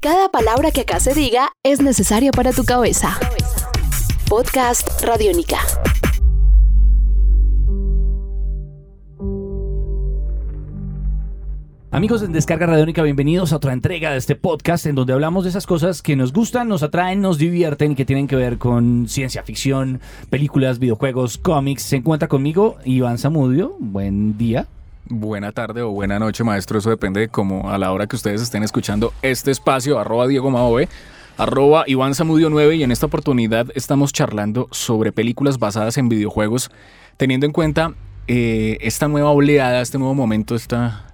Cada palabra que acá se diga es necesaria para tu cabeza. Podcast Radiónica. Amigos en Descarga Radiónica, bienvenidos a otra entrega de este podcast en donde hablamos de esas cosas que nos gustan, nos atraen, nos divierten, que tienen que ver con ciencia ficción, películas, videojuegos, cómics. Se encuentra conmigo Iván Zamudio. Buen día. Buena tarde o buena noche, maestro. Eso depende de cómo a la hora que ustedes estén escuchando este espacio, arroba Diego Maove, arroba Iván Zamudio 9 y en esta oportunidad estamos charlando sobre películas basadas en videojuegos, teniendo en cuenta eh, esta nueva oleada, este nuevo momento, esta,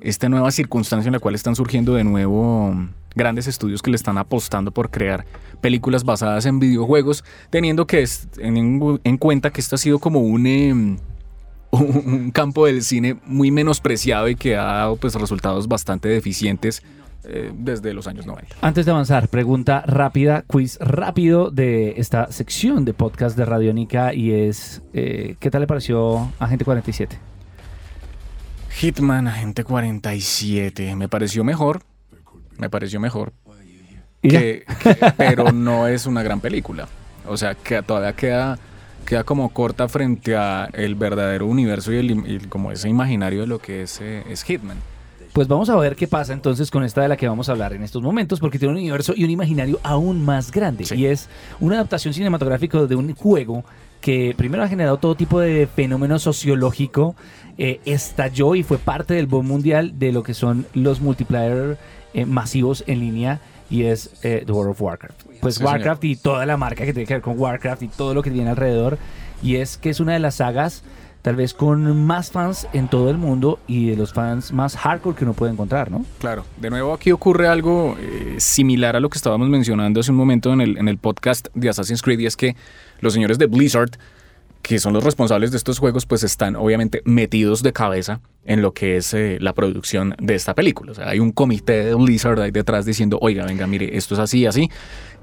esta nueva circunstancia en la cual están surgiendo de nuevo grandes estudios que le están apostando por crear películas basadas en videojuegos, teniendo que en, en cuenta que esto ha sido como un... em, un campo del cine muy menospreciado y que ha dado pues, resultados bastante deficientes eh, desde los años 90. Antes de avanzar, pregunta rápida, quiz rápido de esta sección de podcast de Radiónica y es, eh, ¿qué tal le pareció Agente 47? Hitman, Agente 47, me pareció mejor, me pareció mejor, pero no es una gran película. O sea, que todavía queda, queda como corta frente a el verdadero universo y, el, y como ese imaginario de lo que es, eh, es Hitman. Pues vamos a ver qué pasa entonces con esta de la que vamos a hablar en estos momentos, porque tiene un universo y un imaginario aún más grande. Sí. Y es una adaptación cinematográfica de un juego que primero ha generado todo tipo de fenómeno sociológico, eh, estalló y fue parte del boom mundial de lo que son los multiplayer eh, masivos en línea y es eh, The World of Warcraft. Pues Sí, señor. Warcraft y toda la marca que tiene que ver con Warcraft y todo lo que tiene alrededor. Y es que es una de las sagas tal vez con más fans en todo el mundo y de los fans más hardcore que uno puede encontrar, ¿no? Claro, de nuevo aquí ocurre algo eh, similar a lo que estábamos mencionando hace un momento en el, en el podcast de Assassin's Creed y es que los señores de Blizzard, que son los responsables de estos juegos, pues están obviamente metidos de cabeza en lo que es eh, la producción de esta película. O sea, hay un comité de Blizzard ahí detrás diciendo, oiga, venga, mire, esto es así, así.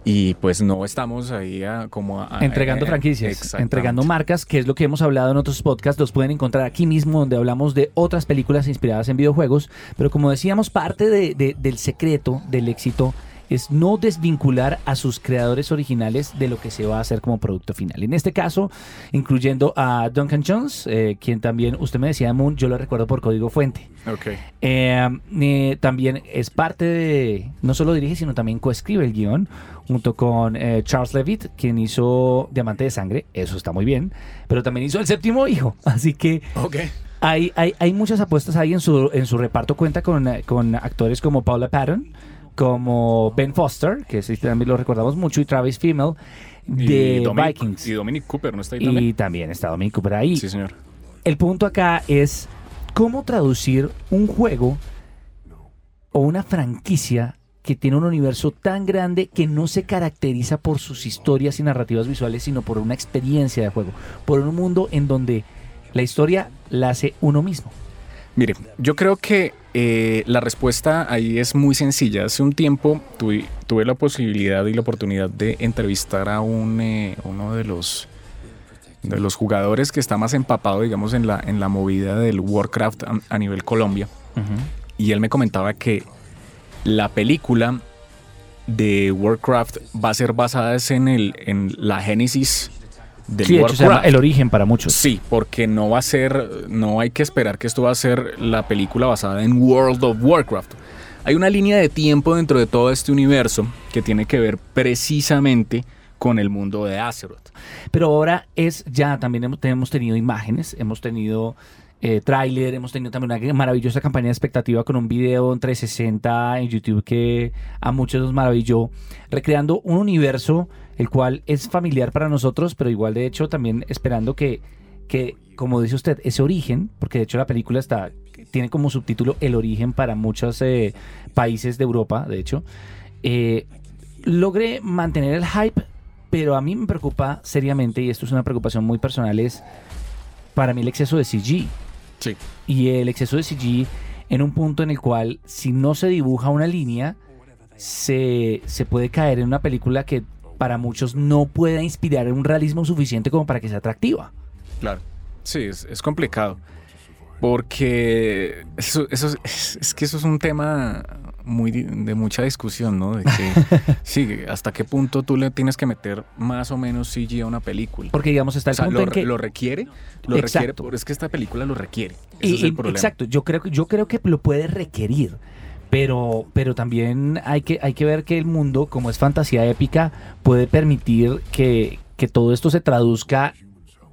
Y pues no estamos ahí a- como a- entregando eh, franquicias, entregando marcas, que es lo que hemos hablado en otros podcasts, los pueden encontrar aquí mismo donde hablamos de otras películas inspiradas en videojuegos, pero como decíamos, parte de- de- del secreto del éxito es no desvincular a sus creadores originales de lo que se va a hacer como producto final. En este caso, incluyendo a Duncan Jones, eh, quien también, usted me decía Moon, yo lo recuerdo por código fuente. Ok. Eh, eh, también es parte de, no solo dirige, sino también coescribe el guion, junto con Charles Levitt, quien hizo Diamante de Sangre, eso está muy bien, pero también hizo El Séptimo Hijo, así que Ok. hay, hay, hay muchas apuestas ahí en su, en su reparto, cuenta con, con actores como Paula Patton, como Ben Foster, que sí también lo recordamos mucho, y Travis Fimmel, de y Dominic, Vikings. Y Dominic Cooper, ¿no está ahí Y también? también está Dominic Cooper ahí. Sí, señor. El punto acá es cómo traducir un juego o una franquicia que tiene un universo tan grande que no se caracteriza por sus historias y narrativas visuales, sino por una experiencia de juego, por un mundo en donde la historia la hace uno mismo. Mire, yo creo que eh, la respuesta ahí es muy sencilla. Hace un tiempo tuve, tuve la posibilidad y la oportunidad de entrevistar a un, eh, uno de los, de los jugadores que está más empapado, digamos, en la, en la movida del Warcraft a, a nivel Colombia. Y él me comentaba que la película de Warcraft va a ser basada en, el, en la génesis del Sí, de hecho se llama Warcraft. El Origen para muchos. Sí, porque no va a ser, no hay que esperar que esto va a ser la película basada en World of Warcraft. Hay una línea de tiempo dentro de todo este universo que tiene que ver precisamente con el mundo de Azeroth. Pero ahora es ya, también hemos, hemos tenido imágenes, hemos tenido eh, hemos tenido también una maravillosa campaña de expectativa con un video en 360 en YouTube que a muchos nos maravilló, recreando un universo el cual es familiar para nosotros, pero igual de hecho también esperando que, que como dice usted, ese origen, porque de hecho la película está tiene como subtítulo El origen para muchos eh, países de Europa, de hecho, eh, logre mantener el hype, pero a mí me preocupa seriamente, y esto es una preocupación muy personal, es para mí el exceso de CG. Sí. Y el exceso de CG en un punto en el cual si no se dibuja una línea, se, se puede caer en una película que para muchos no pueda inspirar un realismo suficiente como para que sea atractiva. Claro. Sí, es, es complicado. Porque eso, eso es, es que eso es un tema muy de mucha discusión, ¿no? De que, sí, hasta qué punto tú le tienes que meter más o menos CG a una película. Porque digamos está O el sea, punto lo, en que lo requiere, lo Exacto. requiere, pero es que esta película lo requiere. Ese Y- es el problema. Exacto, yo creo, que- yo creo que lo puede requerir, pero, pero también hay que, hay que ver que el mundo, como es fantasía épica, puede permitir que, que todo esto se traduzca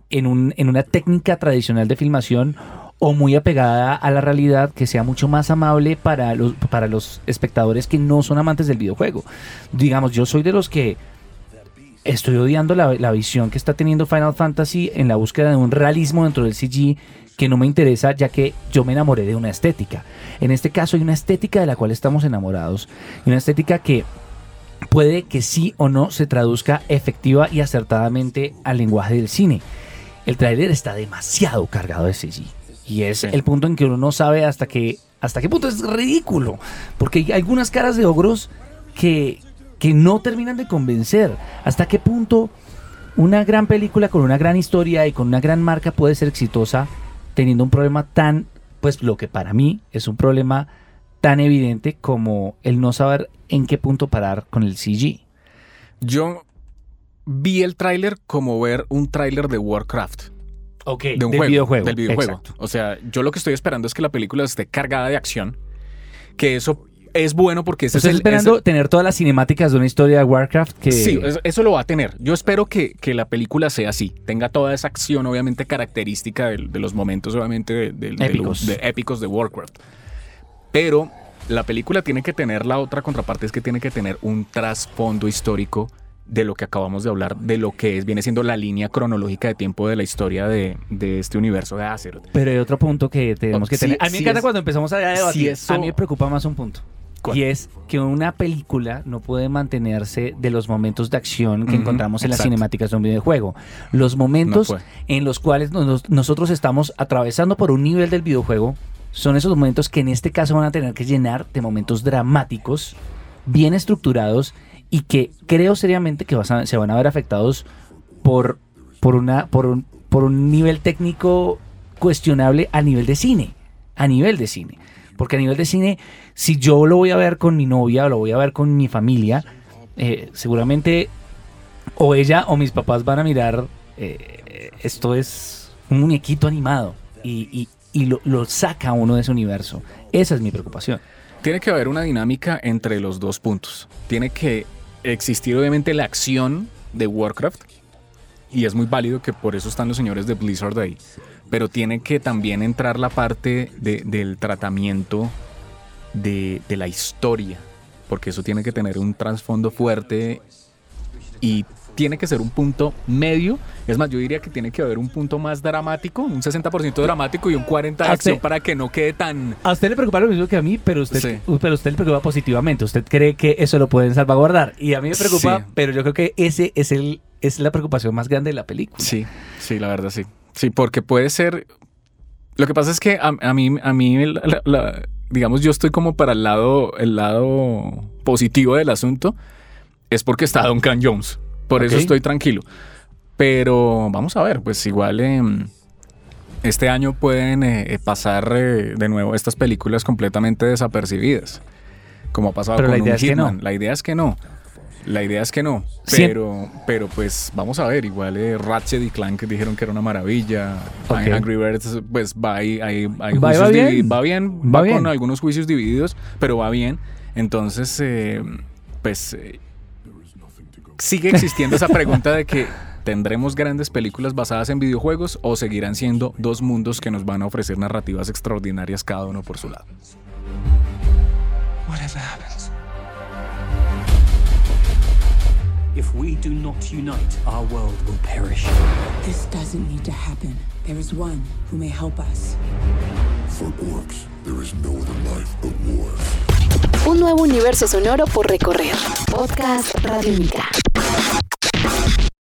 en, un, en una técnica tradicional de filmación o muy apegada a la realidad que sea mucho más amable para los, para los espectadores que no son amantes del videojuego. Digamos, yo soy de los que estoy odiando la, la visión que está teniendo Final Fantasy en la búsqueda de un realismo dentro del CG que no me interesa ya que yo me enamoré de una estética. En este caso hay una estética de la cual estamos enamorados y una estética que puede que sí o no se traduzca efectiva y acertadamente al lenguaje del cine. El tráiler está demasiado cargado de CG y es Sí. el punto en que uno no sabe hasta que hasta qué punto es ridículo, porque hay algunas caras de ogros que que no terminan de convencer. ¿Hasta qué punto una gran película con una gran historia y con una gran marca puede ser exitosa teniendo un problema tan, pues lo que para mí es un problema tan evidente como el no saber en qué punto parar con el CG? Yo vi el tráiler como ver un tráiler de Warcraft. Ok, de un del juego, videojuego. Del videojuego. Exacto. O sea, yo lo que estoy esperando es que la película esté cargada de acción. Que eso es bueno porque ese Estoy es el. esperando ese- tener todas las cinemáticas de una historia de Warcraft que... Sí, eso, lo va a tener. Yo espero que, que la película sea así. Tenga toda esa acción, obviamente, característica de, los momentos, obviamente, de, de- Épicos. los- de épicos de Warcraft. Pero la película tiene que tener la otra contraparte, es que tiene que tener un trasfondo histórico de lo que acabamos de hablar, de lo que es, viene siendo la línea cronológica de tiempo de la historia de, de este universo de Azeroth. Pero hay otro punto que tenemos que Sí, tener. A mí me sí encanta es- cuando empezamos a debatir. sí eso- A mí me preocupa más un punto. ¿Cuál? Y es que una película no puede mantenerse de los momentos de acción que encontramos en las cinemáticas de un videojuego. Los momentos en los cuales nos- nosotros estamos atravesando por un nivel del videojuego son esos momentos que en este caso van a tener que llenar de momentos dramáticos, bien estructurados y que creo seriamente que se van a ver afectados por, por, una, por, un, por un nivel técnico cuestionable a nivel de cine. A nivel de cine. Porque a nivel de cine, si yo lo voy a ver con mi novia o lo voy a ver con mi familia, eh, seguramente o ella o mis papás van a mirar, eh, esto es un muñequito animado y, y- y lo, lo saca uno de ese universo. Esa es mi preocupación. Tiene que haber una dinámica entre los dos puntos. Tiene que existir obviamente la acción de Warcraft. Y es muy válido que por eso están los señores de Blizzard ahí. Pero tiene que también entrar la parte de- del tratamiento de, de la historia. Porque eso tiene que tener un trasfondo fuerte y tiene que ser un punto medio. Es más, yo diría que tiene que haber un punto más dramático, un 60% dramático y un 40% de acción para que no quede tan... A usted le preocupa lo mismo que a mí, pero usted, Sí. pero usted le preocupa positivamente. Usted cree que eso lo pueden salvaguardar. Y a mí me preocupa, Sí. pero yo creo que ese es el es la preocupación más grande de la película. Sí, sí, la verdad sí. Sí, porque puede ser. Lo que pasa es que a, a mí, a mí, la- la- la- digamos, yo estoy como para el lado, el lado positivo del asunto. Es porque está Duncan Jones. Por eso estoy tranquilo. Pero vamos a ver, pues igual em, este año pueden eh, eh, pasar eh, de nuevo estas películas completamente desapercibidas. Como ha pasado Pero con la idea un es que no. La idea es que no. La idea es que no. Pero, pero pues vamos a ver. Igual eh, Ratchet y Clank dijeron que era una maravilla. Angry Birds, pues va ahí. hay Va- bien. va bien. Va Va, bien. con algunos juicios divididos, pero va bien. Entonces, eh, pues eh, sigue existiendo esa pregunta de que tendremos grandes películas basadas en videojuegos o seguirán siendo dos mundos que nos van a ofrecer narrativas extraordinarias cada uno por su lado. Whatever happens. If we do not unite, our world will perish. This doesn't need to happen. There is one who may help us. For orcs, there is no other life but war. Un nuevo universo sonoro por recorrer. Podcast Radio Única.